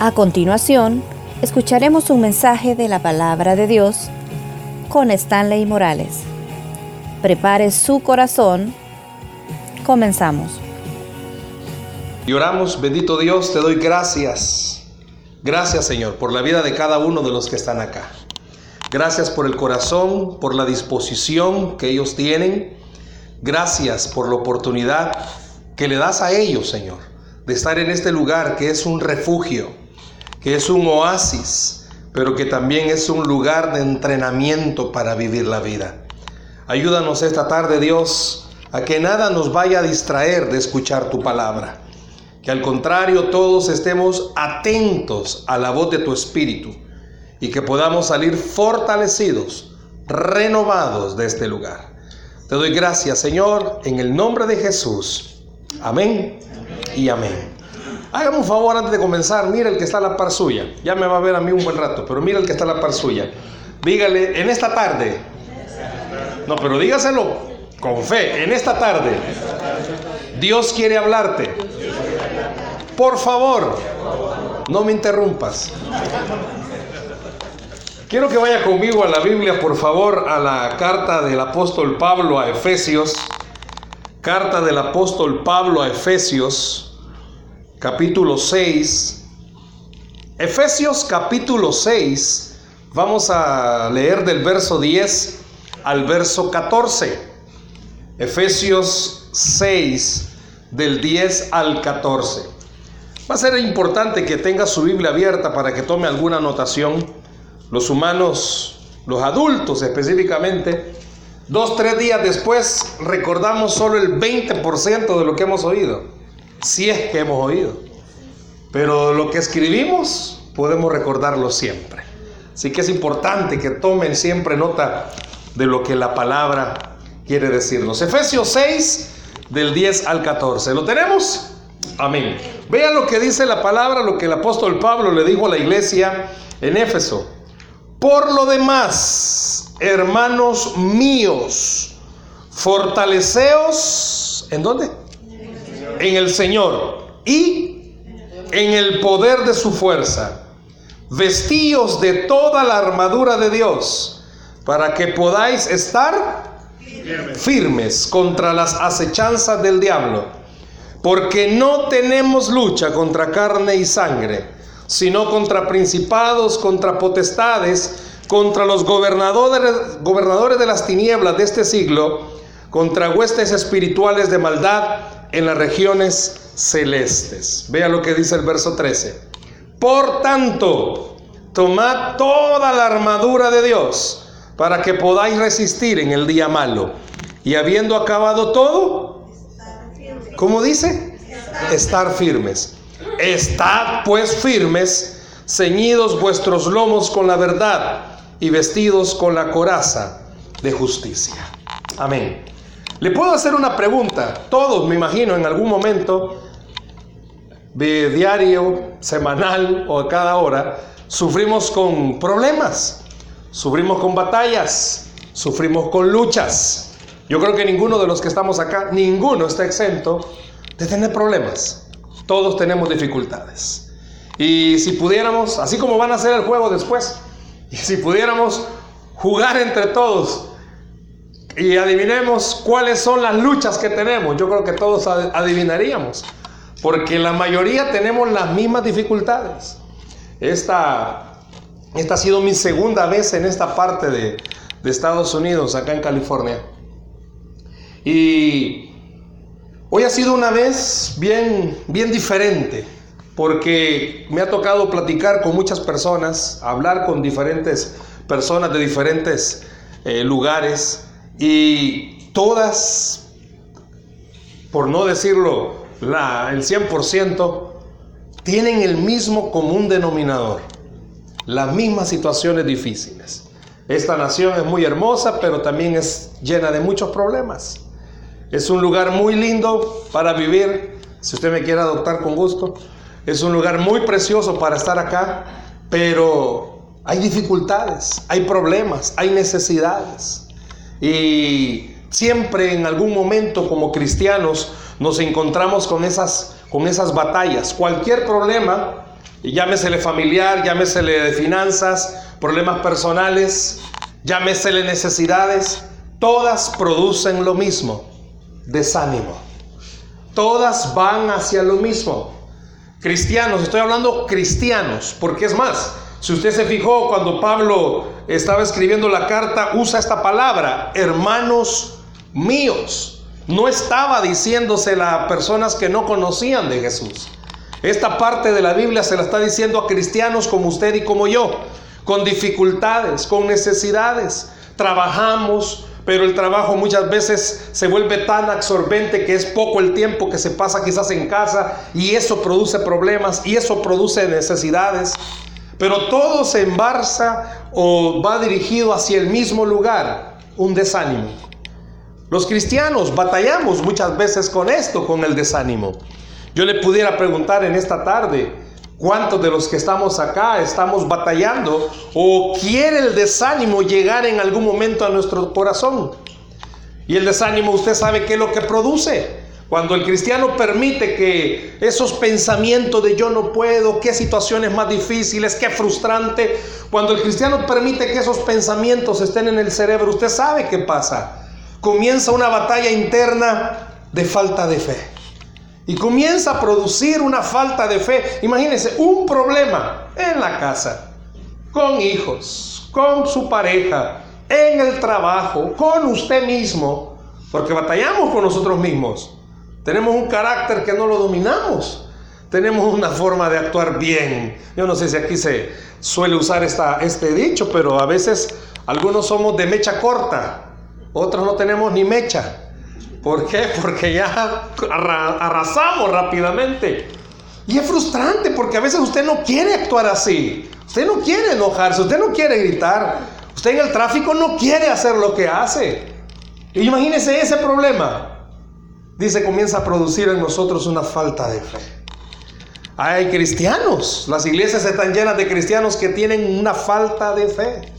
A continuación, escucharemos un mensaje de la palabra de Dios con Stanley Morales. Prepare su corazón. Comenzamos. Y oramos, bendito Dios, te doy gracias. Gracias Señor por la vida de cada uno de los que están acá. Gracias por el corazón, por la disposición que ellos tienen. Gracias por la oportunidad que le das a ellos, Señor, de estar en este lugar que es un refugio que es un oasis, pero que también es un lugar de entrenamiento para vivir la vida. Ayúdanos esta tarde, Dios, a que nada nos vaya a distraer de escuchar tu palabra. Que al contrario todos estemos atentos a la voz de tu Espíritu y que podamos salir fortalecidos, renovados de este lugar. Te doy gracias, Señor, en el nombre de Jesús. Amén y amén. Hágame un favor antes de comenzar, mira el que está a la par suya. Ya me va a ver a mí un buen rato, pero mira el que está a la par suya. Dígale, en esta tarde. No, pero dígaselo con fe, en esta tarde. Dios quiere hablarte. Por favor, no me interrumpas. Quiero que vaya conmigo a la Biblia, por favor, a la carta del apóstol Pablo a Efesios. Carta del apóstol Pablo a Efesios capítulo 6. Efesios capítulo 6, vamos a leer del verso 10 al verso 14. Efesios 6, del 10 al 14. Va a ser importante que tenga su Biblia abierta para que tome alguna anotación. Los humanos, los adultos específicamente, dos, tres días después recordamos solo el 20% de lo que hemos oído si es que hemos oído. Pero lo que escribimos podemos recordarlo siempre. Así que es importante que tomen siempre nota de lo que la palabra quiere decirnos. Efesios 6, del 10 al 14. ¿Lo tenemos? Amén. Vean lo que dice la palabra, lo que el apóstol Pablo le dijo a la iglesia en Éfeso. Por lo demás, hermanos míos, fortaleceos, ¿en dónde? En el Señor y en el poder de su fuerza. Vestíos de toda la armadura de Dios para que podáis estar firmes contra las acechanzas del diablo. Porque no tenemos lucha contra carne y sangre, sino contra principados, contra potestades, contra los gobernadores, gobernadores de las tinieblas de este siglo, contra huestes espirituales de maldad en las regiones celestes. Vea lo que dice el verso 13. Por tanto, tomad toda la armadura de Dios para que podáis resistir en el día malo. Y habiendo acabado todo, ¿cómo dice? Estar firmes. Estad pues firmes, ceñidos vuestros lomos con la verdad y vestidos con la coraza de justicia. Amén. Le puedo hacer una pregunta. Todos, me imagino, en algún momento, de diario, semanal o a cada hora, sufrimos con problemas, sufrimos con batallas, sufrimos con luchas. Yo creo que ninguno de los que estamos acá, ninguno está exento de tener problemas. Todos tenemos dificultades. Y si pudiéramos, así como van a hacer el juego después, y si pudiéramos jugar entre todos y adivinemos cuáles son las luchas que tenemos. Yo creo que todos adivinaríamos, porque la mayoría tenemos las mismas dificultades. Esta, esta ha sido mi segunda vez en esta parte de, de Estados Unidos, acá en California. Y hoy ha sido una vez bien, bien diferente, porque me ha tocado platicar con muchas personas, hablar con diferentes personas de diferentes eh, lugares y todas, por no decirlo la, el 100%, tienen el mismo común denominador, las mismas situaciones difíciles. Esta nación es muy hermosa, pero también es llena de muchos problemas. Es un lugar muy lindo para vivir, si usted me quiere adoptar con gusto. Es un lugar muy precioso para estar acá, pero hay dificultades, hay problemas, hay necesidades. Y siempre en algún momento como cristianos nos encontramos con esas, con esas batallas. Cualquier problema llámesele familiar, llámesele de finanzas, problemas personales, llámesele necesidades, todas producen lo mismo, desánimo. Todas van hacia lo mismo. Cristianos, estoy hablando cristianos, porque es más, si usted se fijó cuando Pablo estaba escribiendo la carta, usa esta palabra, hermanos míos. No estaba diciéndosela a personas que no conocían de Jesús. Esta parte de la Biblia se la está diciendo a cristianos como usted y como yo, con dificultades, con necesidades. Trabajamos, pero el trabajo muchas veces se vuelve tan absorbente que es poco el tiempo que se pasa quizás en casa y eso produce problemas y eso produce necesidades. Pero todo se embarza o va dirigido hacia el mismo lugar, un desánimo. Los cristianos batallamos muchas veces con esto, con el desánimo. Yo le pudiera preguntar en esta tarde, ¿cuántos de los que estamos acá estamos batallando o quiere el desánimo llegar en algún momento a nuestro corazón? Y el desánimo usted sabe qué es lo que produce. Cuando el cristiano permite que esos pensamientos de yo no puedo, qué situaciones más difíciles, qué frustrante, cuando el cristiano permite que esos pensamientos estén en el cerebro, usted sabe qué pasa. Comienza una batalla interna de falta de fe. Y comienza a producir una falta de fe. Imagínense, un problema en la casa, con hijos, con su pareja, en el trabajo, con usted mismo, porque batallamos con nosotros mismos. Tenemos un carácter que no lo dominamos. Tenemos una forma de actuar bien. Yo no sé si aquí se suele usar esta, este dicho, pero a veces algunos somos de mecha corta, otros no tenemos ni mecha. ¿Por qué? Porque ya arrasamos rápidamente. Y es frustrante porque a veces usted no quiere actuar así. Usted no quiere enojarse, usted no quiere gritar. Usted en el tráfico no quiere hacer lo que hace. Imagínese ese problema dice, comienza a producir en nosotros una falta de fe. Hay cristianos, las iglesias están llenas de cristianos que tienen una falta de fe.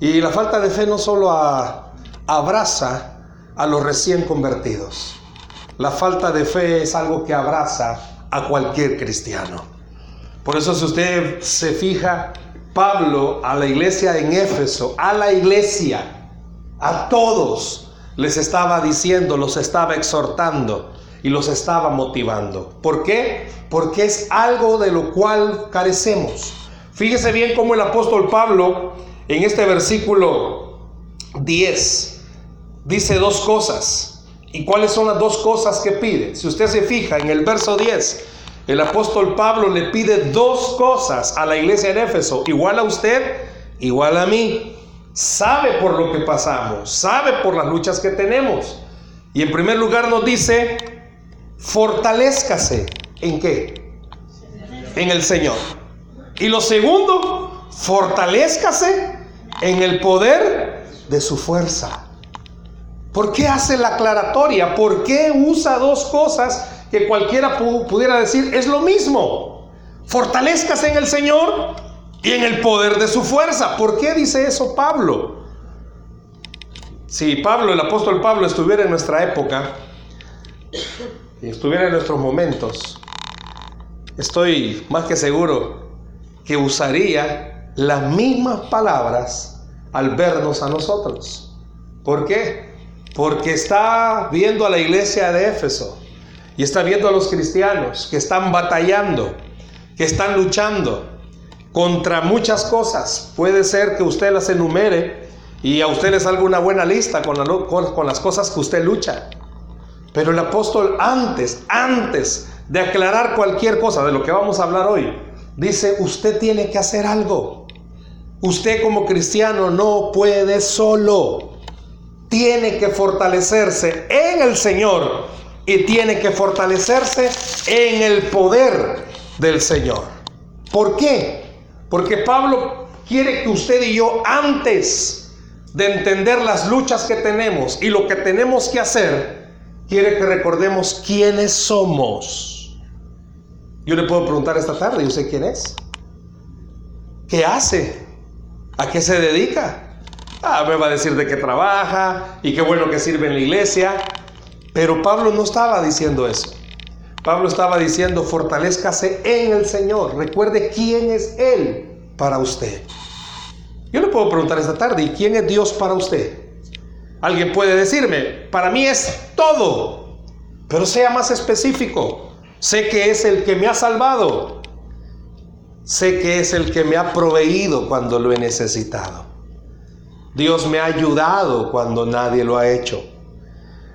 Y la falta de fe no solo abraza a los recién convertidos. La falta de fe es algo que abraza a cualquier cristiano. Por eso si usted se fija, Pablo a la iglesia en Éfeso, a la iglesia, a todos, les estaba diciendo, los estaba exhortando y los estaba motivando. ¿Por qué? Porque es algo de lo cual carecemos. Fíjese bien cómo el apóstol Pablo en este versículo 10 dice dos cosas. ¿Y cuáles son las dos cosas que pide? Si usted se fija en el verso 10, el apóstol Pablo le pide dos cosas a la iglesia en Éfeso, igual a usted, igual a mí sabe por lo que pasamos, sabe por las luchas que tenemos. Y en primer lugar nos dice, fortalezcase. ¿En qué? En el Señor. Y lo segundo, fortalezcase en el poder de su fuerza. ¿Por qué hace la aclaratoria? ¿Por qué usa dos cosas que cualquiera pudiera decir es lo mismo? Fortalezcase en el Señor y en el poder de su fuerza. ¿Por qué dice eso Pablo? Si Pablo, el apóstol Pablo, estuviera en nuestra época y estuviera en nuestros momentos, estoy más que seguro que usaría las mismas palabras al vernos a nosotros. ¿Por qué? Porque está viendo a la iglesia de Éfeso y está viendo a los cristianos que están batallando, que están luchando, contra muchas cosas. Puede ser que usted las enumere y a usted le salga una buena lista con, con, las cosas que usted lucha. Pero el apóstol antes, antes de aclarar cualquier cosa de lo que vamos a hablar hoy, dice, usted tiene que hacer algo. Usted como cristiano no puede solo. Tiene que fortalecerse en el Señor y tiene que fortalecerse en el poder del Señor. ¿Por qué? Porque Pablo quiere que usted y yo, antes de entender las luchas que tenemos y lo que tenemos que hacer, quiere que recordemos quiénes somos. Yo le puedo preguntar esta tarde, ¿y usted quién es? ¿Qué hace? ¿A qué se dedica? Ah, me va a decir de qué trabaja y qué bueno que sirve en la iglesia. Pero Pablo no estaba diciendo eso. Pablo estaba diciendo, fortalezcase en el Señor. Recuerde quién es Él para usted. Yo le puedo preguntar esta tarde, ¿y quién es Dios para usted? Alguien puede decirme, para mí es todo, pero sea más específico. Sé que es el que me ha salvado. Sé que es el que me ha proveído cuando lo he necesitado. Dios me ha ayudado cuando nadie lo ha hecho.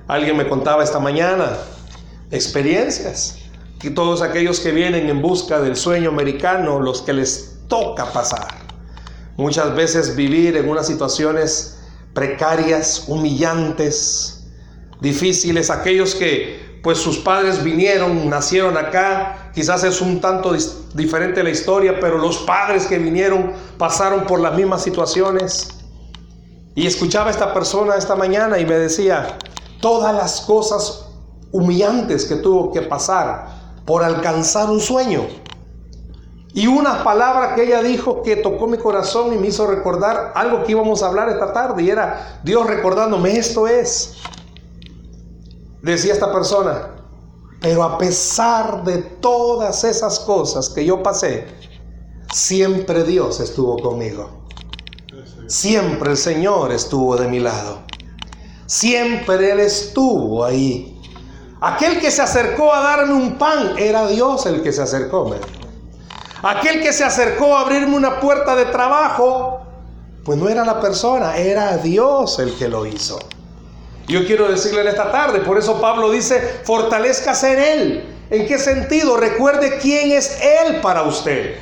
Alguien me contaba esta mañana experiencias. Y todos aquellos que vienen en busca del sueño americano, los que les toca pasar muchas veces vivir en unas situaciones precarias, humillantes, difíciles, aquellos que pues sus padres vinieron, nacieron acá, quizás es un tanto diferente la historia, pero los padres que vinieron pasaron por las mismas situaciones. Y escuchaba a esta persona esta mañana y me decía, todas las cosas humillantes que tuvo que pasar por alcanzar un sueño. Y una palabra que ella dijo que tocó mi corazón y me hizo recordar algo que íbamos a hablar esta tarde y era Dios recordándome, esto es. Decía esta persona, pero a pesar de todas esas cosas que yo pasé, siempre Dios estuvo conmigo. Siempre el Señor estuvo de mi lado. Siempre Él estuvo ahí. Aquel que se acercó a darme un pan era Dios el que se acercó. Aquel que se acercó a abrirme una puerta de trabajo, pues no era la persona, era Dios el que lo hizo. Yo quiero decirle en esta tarde, por eso Pablo dice, fortalezcase en Él. ¿En qué sentido? Recuerde quién es Él para usted.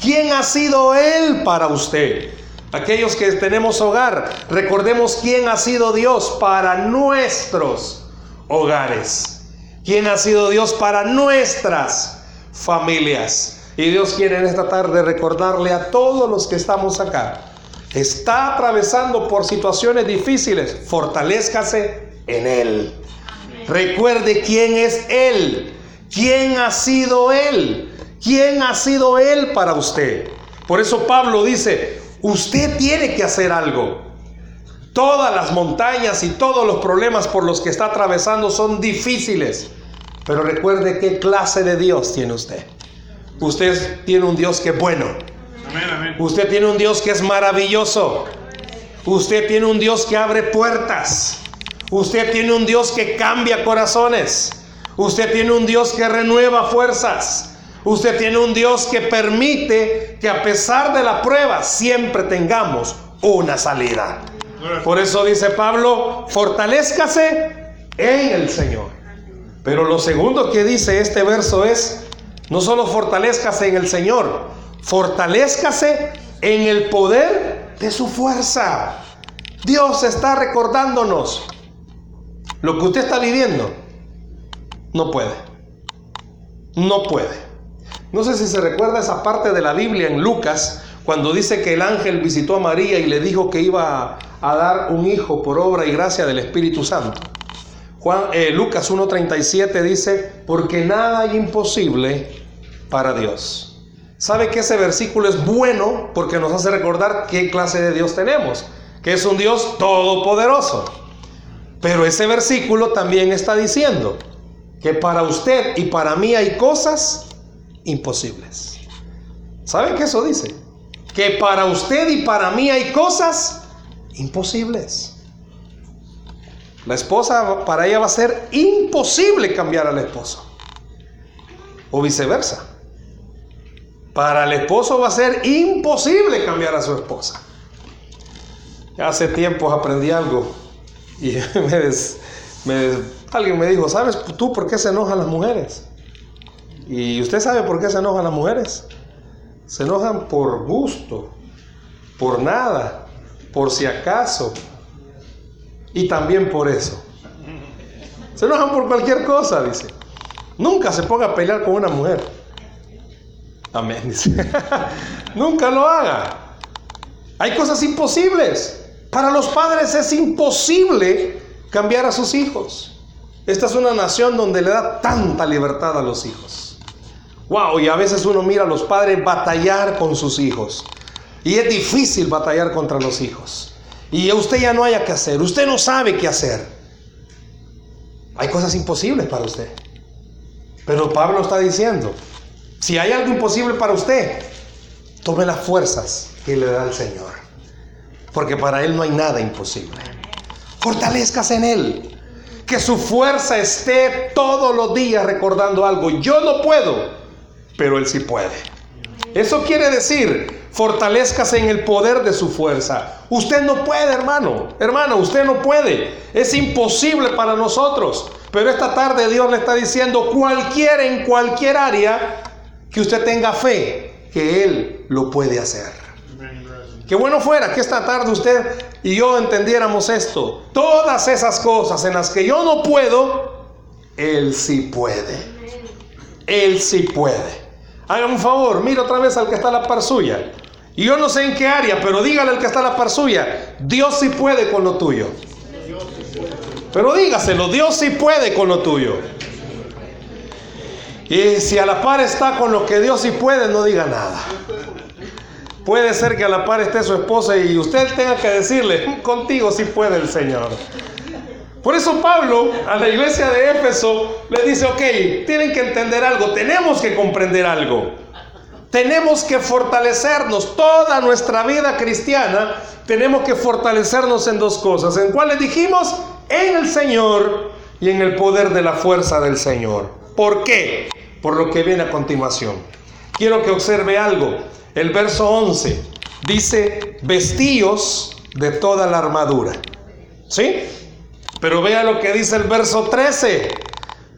¿Quién ha sido Él para usted? Aquellos que tenemos hogar, recordemos quién ha sido Dios para nuestros hogares. ¿Quién ha sido Dios para nuestras familias? Y Dios quiere en esta tarde recordarle a todos los que estamos acá. Está atravesando por situaciones difíciles. Fortalezcase en Él. Recuerde quién es Él. ¿Quién ha sido Él? ¿Quién ha sido Él para usted? Por eso Pablo dice, usted tiene que hacer algo. Todas las montañas y todos los problemas por los que está atravesando son difíciles. Pero recuerde qué clase de Dios tiene usted. Usted tiene un Dios que es bueno. Usted tiene un Dios que es maravilloso. Usted tiene un Dios que abre puertas. Usted tiene un Dios que cambia corazones. Usted tiene un Dios que renueva fuerzas. Usted tiene un Dios que permite que a pesar de la prueba siempre tengamos una salida. Por eso dice Pablo, fortalezcase en el Señor. Pero lo segundo que dice este verso es, no solo fortalezcase en el Señor, fortalezcase en el poder de su fuerza. Dios está recordándonos lo que usted está viviendo. No puede. No puede. No sé si se recuerda esa parte de la Biblia en Lucas, cuando dice que el ángel visitó a María y le dijo que iba a dar un hijo por obra y gracia del Espíritu Santo. Juan, eh, Lucas 1.37 dice, porque nada hay imposible para Dios. ¿Sabe que ese versículo es bueno porque nos hace recordar qué clase de Dios tenemos? Que es un Dios todopoderoso. Pero ese versículo también está diciendo que para usted y para mí hay cosas imposibles. ¿Sabe qué eso dice? Que para usted y para mí hay cosas imposibles. La esposa, para ella va a ser imposible cambiar al esposo. O viceversa. Para el esposo va a ser imposible cambiar a su esposa. Hace tiempo aprendí algo y alguien me dijo, ¿sabes tú por qué se enojan las mujeres? Y usted sabe por qué se enojan las mujeres. Se enojan por gusto, por nada, por si acaso. Y también por eso. Se enojan por cualquier cosa, dice. Nunca se ponga a pelear con una mujer. Amén. Nunca lo haga. Hay cosas imposibles. Para los padres es imposible cambiar a sus hijos. Esta es una nación donde le da tanta libertad a los hijos. Wow, y a veces uno mira a los padres batallar con sus hijos. Y es difícil batallar contra los hijos. Y usted ya no haya que hacer. Usted no sabe qué hacer. Hay cosas imposibles para usted. Pero Pablo está diciendo, si hay algo imposible para usted, tome las fuerzas que le da el Señor. Porque para Él no hay nada imposible. Fortalezcas en Él. Que su fuerza esté todos los días recordando algo. Yo no puedo, pero Él sí puede. Eso quiere decir, fortalezcas en el poder de su fuerza. Usted no puede, hermano. Hermano, usted no puede. Es imposible para nosotros. Pero esta tarde Dios le está diciendo, cualquiera en cualquier área, que usted tenga fe, que Él lo puede hacer. Qué bueno fuera que esta tarde usted y yo entendiéramos esto. Todas esas cosas en las que yo no puedo, Él sí puede. Él sí puede. Haga un favor, mire otra vez al que está a la par suya. Y yo no sé en qué área, pero dígale al que está a la par suya, Dios sí puede con lo tuyo. Pero dígaselo, Dios sí puede con lo tuyo. Y si a la par está con lo que Dios sí puede, no diga nada. Puede ser que a la par esté su esposa y usted tenga que decirle, contigo sí puede el Señor. Por eso Pablo a la iglesia de Éfeso le dice, ok, tienen que entender algo, tenemos que comprender algo. Tenemos que fortalecernos toda nuestra vida cristiana. Tenemos que fortalecernos en dos cosas. ¿En cuáles dijimos? En el Señor y en el poder de la fuerza del Señor. ¿Por qué? Por lo que viene a continuación. Quiero que observe algo. El verso 11 dice, vestíos de toda la armadura. ¿Sí? Pero vea lo que dice el verso 13.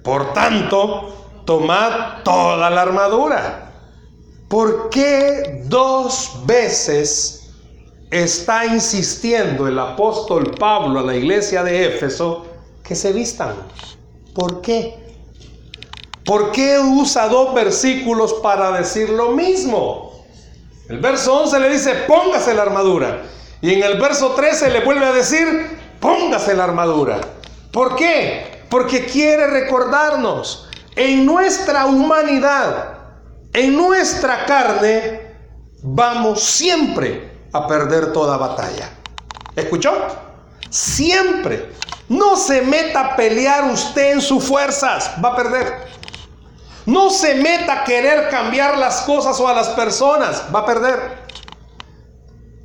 Por tanto, tomad toda la armadura. ¿Por qué dos veces está insistiendo el apóstol Pablo a la iglesia de Éfeso que se vistan? ¿Por qué? ¿Por qué usa dos versículos para decir lo mismo? El verso 11 le dice, póngase la armadura. Y en el verso 13 le vuelve a decir, póngase la armadura. ¿Por qué? Porque quiere recordarnos, en nuestra humanidad, en nuestra carne, vamos siempre a perder toda batalla. ¿Escuchó? Siempre. No se meta a pelear usted en sus fuerzas, va a perder. No se meta a querer cambiar las cosas o a las personas, va a perder.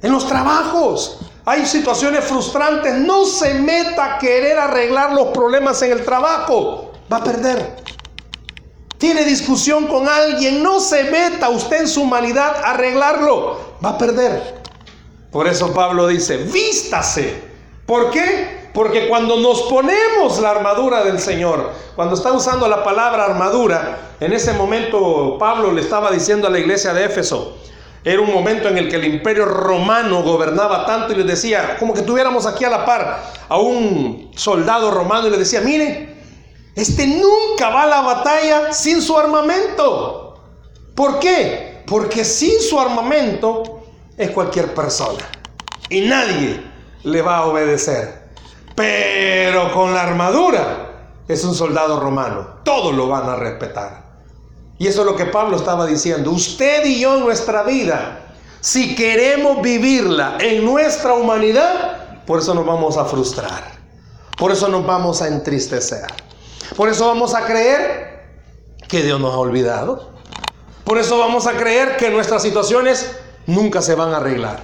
En los trabajos hay situaciones frustrantes, no se meta a querer arreglar los problemas en el trabajo, va a perder. Tiene discusión con alguien, no se meta usted en su humanidad a arreglarlo, va a perder. Por eso Pablo dice, vístase. ¿Por qué? Porque cuando nos ponemos la armadura del Señor, cuando está usando la palabra armadura, en ese momento Pablo le estaba diciendo a la iglesia de Éfeso, era un momento en el que el imperio romano gobernaba tanto y les decía, como que tuviéramos aquí a la par a un soldado romano y le decía, miren, este nunca va a la batalla sin su armamento. ¿Por qué? Porque sin su armamento es cualquier persona y nadie le va a obedecer. Pero con la armadura es un soldado romano. Todos lo van a respetar. Y eso es lo que Pablo estaba diciendo. Usted y yo en nuestra vida, si queremos vivirla en nuestra humanidad, por eso nos vamos a frustrar. Por eso nos vamos a entristecer. Por eso vamos a creer que Dios nos ha olvidado. Por eso vamos a creer que nuestras situaciones nunca se van a arreglar.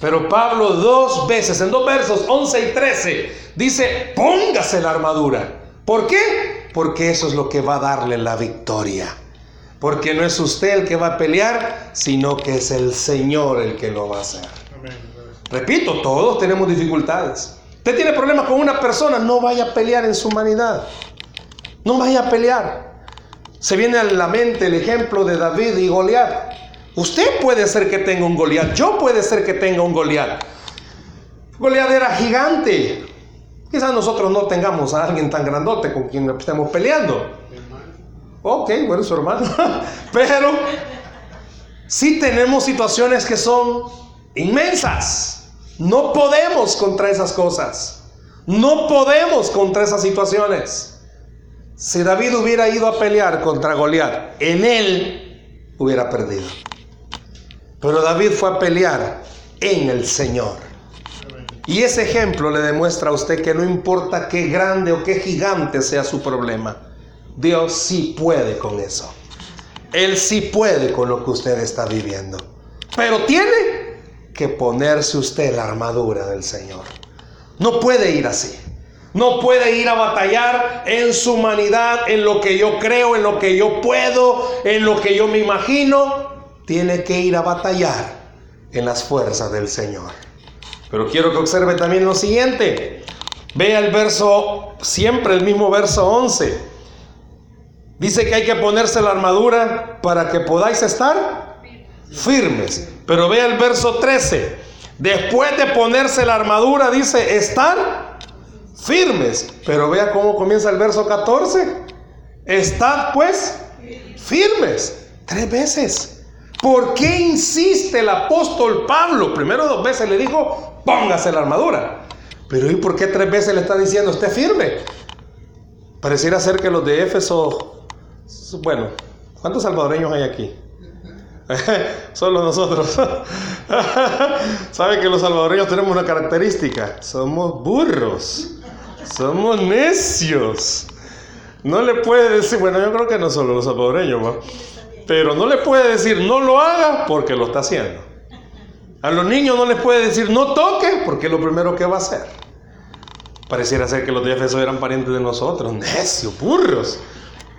Pero Pablo dos veces, en dos versos, 11 y 13, dice, póngase la armadura. ¿Por qué? Porque eso es lo que va a darle la victoria. Porque no es usted el que va a pelear, sino que es el Señor el que lo va a hacer. Repito, todos tenemos dificultades. Usted tiene problemas con una persona, no vaya a pelear en su humanidad. No vaya a pelear. Se viene a la mente el ejemplo de David y Goliat. Usted puede ser que tenga un Goliat, yo puede ser que tenga un Goliat. Goliat era gigante. Quizás nosotros no tengamos a alguien tan grandote con quien estemos peleando. Ok, bueno, su hermano. Pero sí tenemos situaciones que son inmensas. No podemos contra esas cosas. No podemos contra esas situaciones. Si David hubiera ido a pelear contra Goliat, en él hubiera perdido. Pero David fue a pelear en el Señor. Y ese ejemplo le demuestra a usted que no importa qué grande o qué gigante sea su problema, Dios sí puede con eso. Él sí puede con lo que usted está viviendo. Pero tiene que ponerse usted la armadura del Señor. No puede ir así. No puede ir a batallar en su humanidad, en lo que yo creo, en lo que yo puedo, en lo que yo me imagino. Tiene que ir a batallar en las fuerzas del Señor. Pero quiero que observe también lo siguiente. Vea el verso, siempre el mismo verso 11. Dice que hay que ponerse la armadura para que podáis estar firmes. Pero vea el verso 13. Después de ponerse la armadura, dice estar firmes. Pero vea cómo comienza el verso 14. Estad pues firmes. Tres veces. ¿Por qué insiste el apóstol Pablo? Primero dos veces le dijo, póngase la armadura. Pero ¿y por qué tres veces le está diciendo, esté firme? Pareciera ser que los de Éfeso, bueno, ¿cuántos salvadoreños hay aquí? Solo nosotros. ¿Sabe que los salvadoreños tenemos una característica? Somos burros. Somos necios. No le puede decir, bueno, yo creo que no solo los salvadoreños, ¿va? Pero no le puede decir no lo haga porque lo está haciendo. A los niños no les puede decir no toque porque es lo primero que va a hacer. Pareciera ser que los de Efeso eran parientes de nosotros. Necios, burros.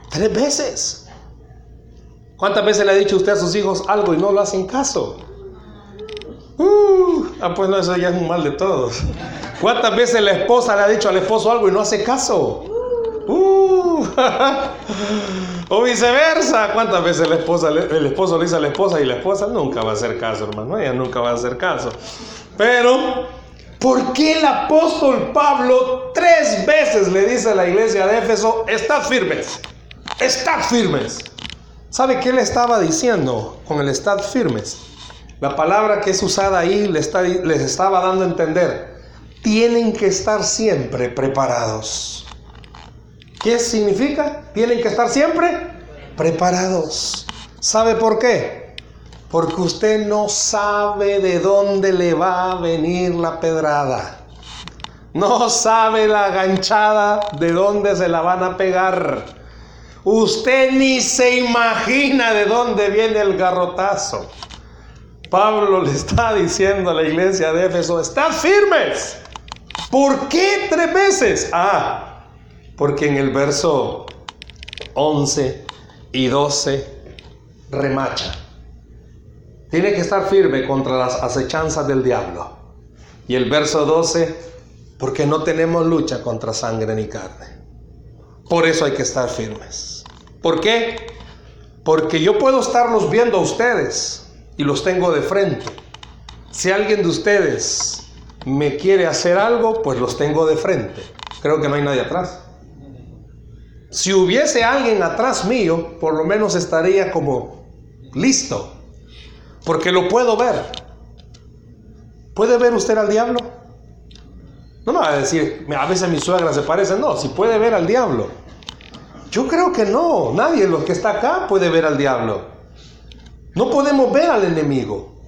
Tres veces. ¿Cuántas veces le ha dicho usted a sus hijos algo y no lo hacen caso? Uh, ah, pues no, eso ya es un mal de todos. ¿Cuántas veces la esposa le ha dicho al esposo algo y no hace caso? Uh, o viceversa. ¿Cuántas veces la esposa, el esposo le dice a la esposa y la esposa nunca va a hacer caso, hermano? Ella nunca va a hacer caso. Pero, ¿por qué el apóstol Pablo tres veces le dice a la iglesia de Éfeso, estad firmes? Estad firmes. ¿Sabe qué le estaba diciendo con el estad firmes? La palabra que es usada ahí les, les estaba dando a entender, tienen que estar siempre preparados. ¿Qué significa? Tienen que estar siempre preparados. ¿Sabe por qué? Porque usted no sabe de dónde le va a venir la pedrada. No sabe la ganchada de dónde se la van a pegar. Usted ni se imagina de dónde viene el garrotazo. Pablo le está diciendo a la iglesia de Éfeso, están firmes. ¿Por qué tres veces? Ah, porque en el verso 11 y 12 remacha. Tiene que estar firme contra las acechanzas del diablo. Y el verso 12, porque no tenemos lucha contra sangre ni carne. Por eso hay que estar firmes. ¿Por qué? Porque yo puedo estarlos viendo a ustedes y los tengo de frente. Si alguien de ustedes me quiere hacer algo, pues los tengo de frente. Creo que no hay nadie atrás. Si hubiese alguien atrás mío, por lo menos estaría como listo, porque lo puedo ver. ¿Puede ver usted al diablo? No me va a decir, a veces mi suegra se parece, no, si puede ver al diablo. Yo creo que no, nadie de los que está acá puede ver al diablo. No podemos ver al enemigo.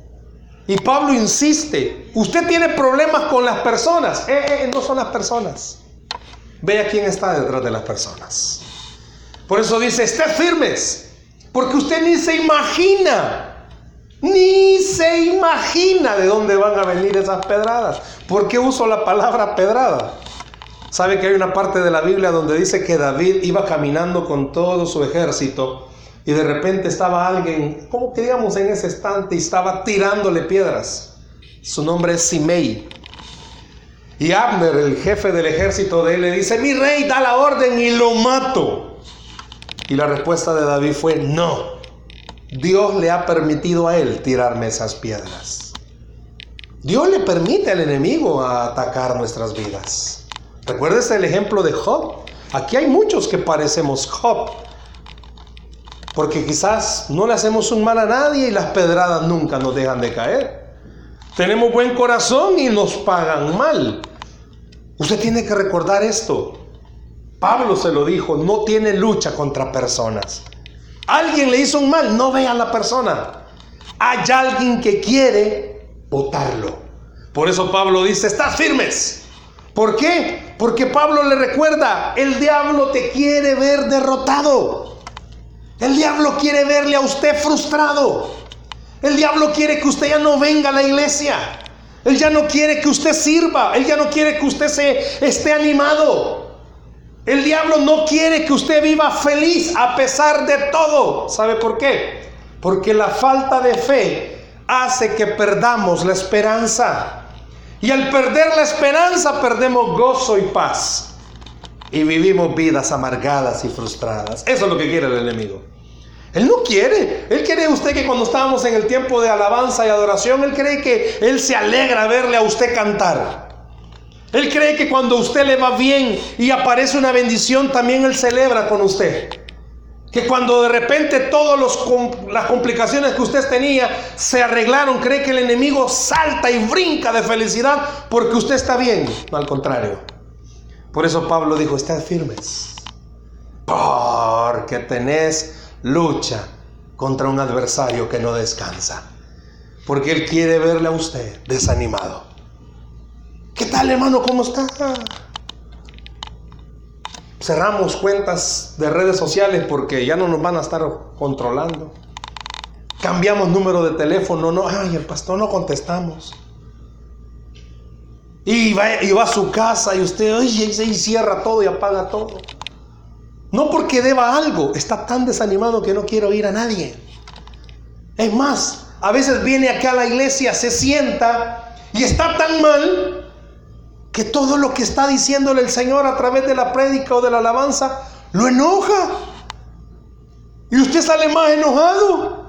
Y Pablo insiste, usted tiene problemas con las personas. Eh, eh, no son las personas. Vea quién está detrás de las personas. Por eso dice, esté firmes, porque usted ni se imagina, ni se imagina de dónde van a venir esas pedradas. ¿Por qué uso la palabra pedrada? ¿Sabe que hay una parte de la Biblia donde dice que David iba caminando con todo su ejército y de repente estaba alguien, como que digamos en ese estante, y estaba tirándole piedras? Su nombre es Simei. Y Abner, el jefe del ejército de él, le dice, mi rey da la orden y lo mato. Y la respuesta de David fue, no, Dios le ha permitido a él tirarme esas piedras. Dios le permite al enemigo atacar nuestras vidas. Recuérdese el ejemplo de Job. Aquí hay muchos que parecemos Job. Porque quizás no le hacemos un mal a nadie y las pedradas nunca nos dejan de caer. Tenemos buen corazón y nos pagan mal. Usted tiene que recordar esto. Pablo se lo dijo, no tiene lucha contra personas. Alguien le hizo un mal, no vea a la persona. Hay alguien que quiere votarlo. Por eso Pablo dice, estás firmes. ¿Por qué? Porque Pablo le recuerda, el diablo te quiere ver derrotado. El diablo quiere verle a usted frustrado. El diablo quiere que usted ya no venga a la iglesia. Él ya no quiere que usted sirva. Él ya no quiere que usted se esté animado. El diablo no quiere que usted viva feliz a pesar de todo. ¿Sabe por qué? Porque la falta de fe hace que perdamos la esperanza. Y al perder la esperanza perdemos gozo y paz. Y vivimos vidas amargadas y frustradas. Eso es lo que quiere el enemigo. Él no quiere. Él quiere usted que cuando estábamos en el tiempo de alabanza y adoración, Él cree que Él se alegra verle a usted cantar. Él cree que cuando usted le va bien y aparece una bendición, también Él celebra con usted. Que cuando de repente todas las complicaciones que usted tenía se arreglaron, cree que el enemigo salta y brinca de felicidad porque usted está bien. No, al contrario. Por eso Pablo dijo, estad firmes. Porque tenés lucha contra un adversario que no descansa. Porque él quiere verle a usted desanimado. ¿Qué tal hermano? ¿Cómo está? Cerramos cuentas de redes sociales porque ya no nos van a estar controlando. Cambiamos número de teléfono, no, ay, el pastor no contestamos. Y va, va a su casa y usted oye, y cierra todo y apaga todo. No porque deba algo, está tan desanimado que no quiere oír a nadie. Es más, a veces viene acá a la iglesia, se sienta y está tan mal que todo lo que está diciéndole el Señor a través de la prédica o de la alabanza lo enoja. Y usted sale más enojado.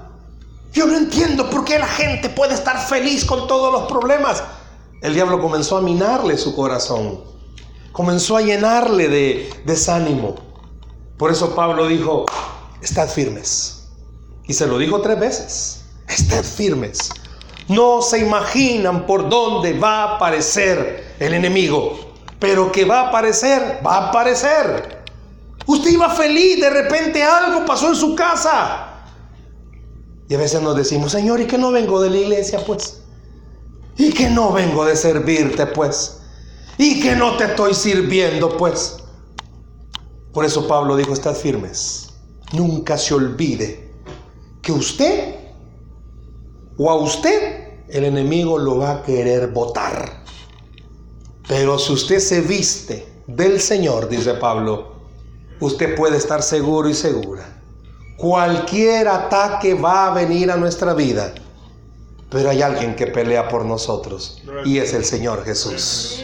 Yo no entiendo por qué la gente puede estar feliz con todos los problemas. El diablo comenzó a minarle su corazón. Comenzó a llenarle de desánimo. Por eso Pablo dijo, estad firmes. Y se lo dijo tres veces. Estad firmes. No se imaginan por dónde va a aparecer el enemigo, pero que va a aparecer, va a aparecer. Usted iba feliz, de repente algo pasó en su casa. Y a veces nos decimos, Señor, ¿y que no vengo de la iglesia, pues? ¿Y que no vengo de servirte, pues? ¿Y que no te estoy sirviendo, pues? Por eso Pablo dijo, estad firmes. Nunca se olvide que usted o a usted el enemigo lo va a querer votar. Pero si usted se viste del Señor, dice Pablo, usted puede estar seguro y segura. Cualquier ataque va a venir a nuestra vida, pero hay alguien que pelea por nosotros y es el Señor Jesús.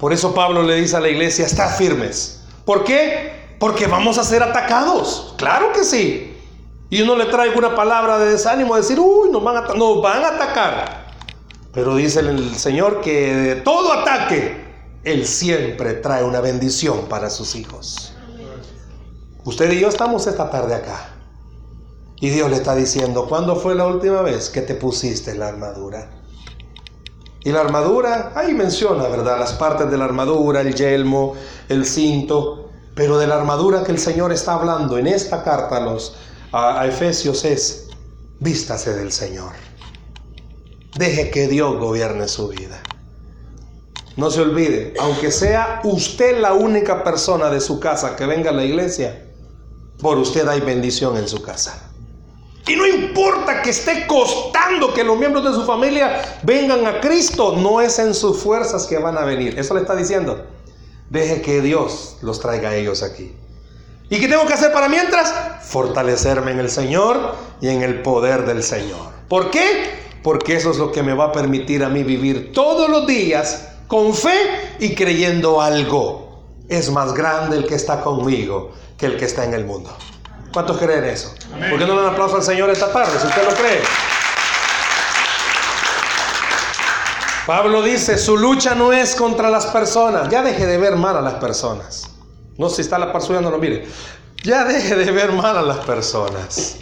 Por eso Pablo le dice a la iglesia, está firmes. ¿Por qué? Porque vamos a ser atacados. Claro que sí y uno le trae una palabra de desánimo, decir, uy, nos van a, nos van a atacar. Pero dice el Señor que de todo ataque, Él siempre trae una bendición para sus hijos. Usted y yo estamos esta tarde acá. Y Dios le está diciendo, ¿cuándo fue la última vez que te pusiste la armadura? Y la armadura, ahí menciona, ¿verdad? Las partes de la armadura, el yelmo, el cinto, pero de la armadura que el Señor está hablando en esta carta los, a, Efesios es, vístase del Señor. Deje que Dios gobierne su vida. No se olvide, aunque sea usted la única persona de su casa que venga a la iglesia, por usted hay bendición en su casa. Y no importa que esté costando que los miembros de su familia vengan a Cristo, no es en sus fuerzas que van a venir. Eso le está diciendo. Deje que Dios los traiga a ellos aquí. ¿Y qué tengo que hacer para mientras? Fortalecerme en el Señor y en el poder del Señor. ¿Por qué? Porque eso es lo que me va a permitir a mí vivir todos los días con fe y creyendo algo. Es más grande el que está conmigo que el que está en el mundo. ¿Cuántos creen eso? ¿Por qué no le dan aplauso al Señor esta tarde si usted lo cree? Pablo dice, su lucha no es contra las personas. Ya deje de ver mal a las personas. No, si está la par suya, no mire. Ya deje de ver mal a las personas.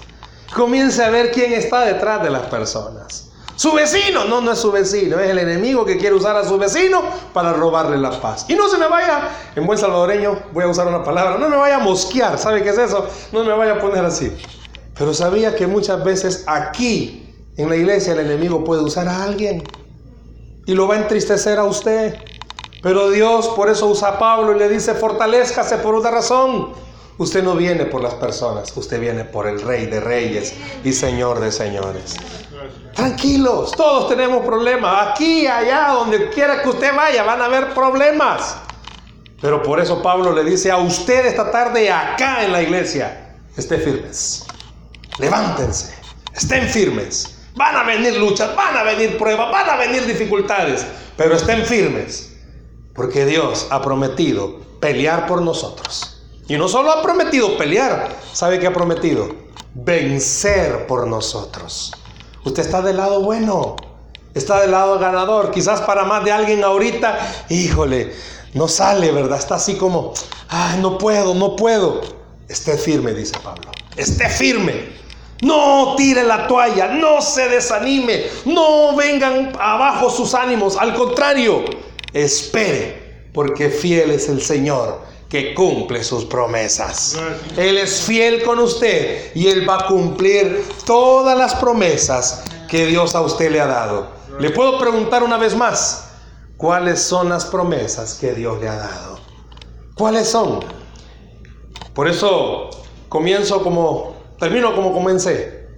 Comience a ver quién está detrás de las personas. Su vecino, no, no es su vecino, es el enemigo que quiere usar a su vecino para robarle la paz. Y no se me vaya, en buen salvadoreño, voy a usar una palabra, no me vaya a mosquear, ¿sabe qué es eso? No me vaya a poner así. Pero sabía que muchas veces aquí, en la iglesia, el enemigo puede usar a alguien y lo va a entristecer a usted Pero Dios por eso usa a Pablo y le dice, fortalezcase por una razón. Usted no viene por las personas, usted viene por el Rey de Reyes y Señor de Señores. Tranquilos, todos tenemos problemas. Aquí, allá, donde quiera que usted vaya, van a haber problemas. Pero por eso Pablo le dice a usted esta tarde acá en la iglesia, esté firmes. Levántense, estén firmes. Van a venir luchas, van a venir pruebas, van a venir dificultades, pero estén firmes. Porque Dios ha prometido pelear por nosotros. Y no solo ha prometido pelear, ¿sabe qué ha prometido? Vencer por nosotros. Usted está del lado bueno, está del lado ganador. Quizás para más de alguien ahorita, híjole, no sale, ¿verdad? Está así como, ay, no puedo, no puedo. Esté firme, dice Pablo. Esté firme. No tire la toalla, no se desanime, no vengan abajo sus ánimos. Al contrario, espere, porque fiel es el Señor que cumple sus promesas. Él es fiel con usted y Él va a cumplir todas las promesas que Dios a usted le ha dado. Le puedo preguntar una vez más, ¿cuáles son las promesas que Dios le ha dado? ¿Cuáles son? Por eso comienzo como, termino como comencé.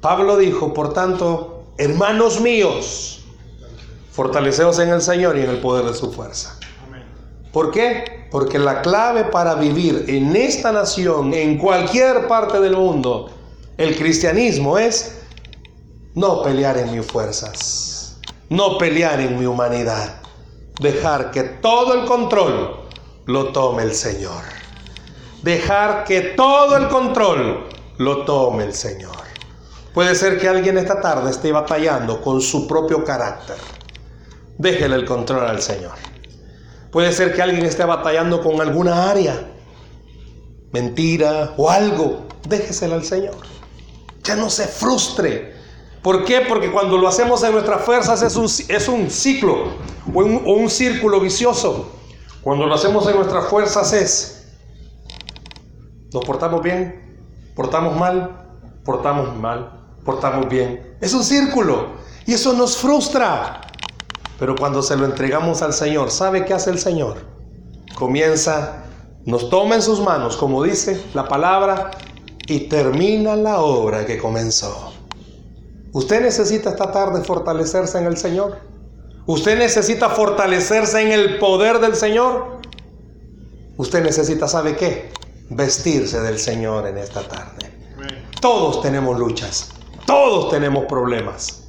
Pablo dijo, por tanto, hermanos míos, fortaleceos en el Señor y en el poder de su fuerza. ¿Por qué? Porque la clave para vivir en esta nación, en cualquier parte del mundo, el cristianismo es no pelear en mis fuerzas, no pelear en mi humanidad, dejar que todo el control lo tome el Señor. Dejar que todo el control lo tome el Señor. Puede ser que alguien esta tarde esté batallando con su propio carácter. Déjele el control al Señor. Puede ser que alguien esté batallando con alguna área, mentira o algo. Déjesela al Señor. Ya no se frustre. ¿Por qué? Porque cuando lo hacemos en nuestras fuerzas es un, es un ciclo o un, o un círculo vicioso. Cuando lo hacemos en nuestras fuerzas es, nos portamos bien, portamos mal, portamos mal, portamos bien. Es un círculo y eso nos frustra. Pero cuando se lo entregamos al Señor, ¿sabe qué hace el Señor? Comienza, nos toma en sus manos, como dice la palabra, y termina la obra que comenzó. Usted necesita esta tarde fortalecerse en el Señor. Usted necesita fortalecerse en el poder del Señor. Usted necesita, ¿sabe qué? Vestirse del Señor en esta tarde. Todos tenemos luchas, todos tenemos problemas.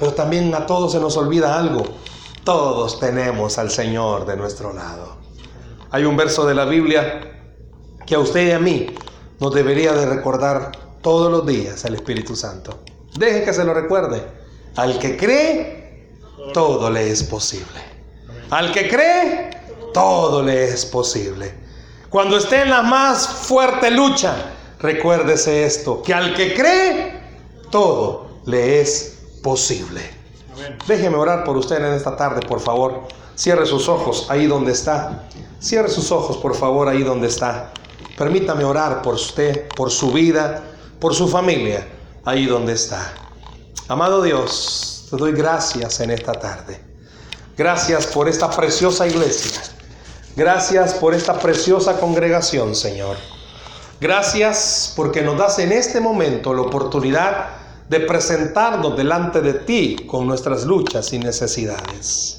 Pero también a todos se nos olvida algo. Todos tenemos al Señor de nuestro lado. Hay un verso de la Biblia que a usted y a mí nos debería de recordar todos los días el Espíritu Santo. Deje que se lo recuerde. Al que cree, todo le es posible. Al que cree, todo le es posible. Cuando esté en la más fuerte lucha, recuérdese esto, que al que cree, todo le es posible. Déjeme orar por usted en esta tarde, por favor. Cierre sus ojos ahí donde está. Cierre sus ojos, por favor, ahí donde está. Permítame orar por usted, por su vida, por su familia, ahí donde está. Amado Dios, te doy gracias en esta tarde. Gracias por esta preciosa iglesia. Gracias por esta preciosa congregación, Señor. Gracias porque nos das en este momento la oportunidad de presentarnos delante de ti con nuestras luchas y necesidades.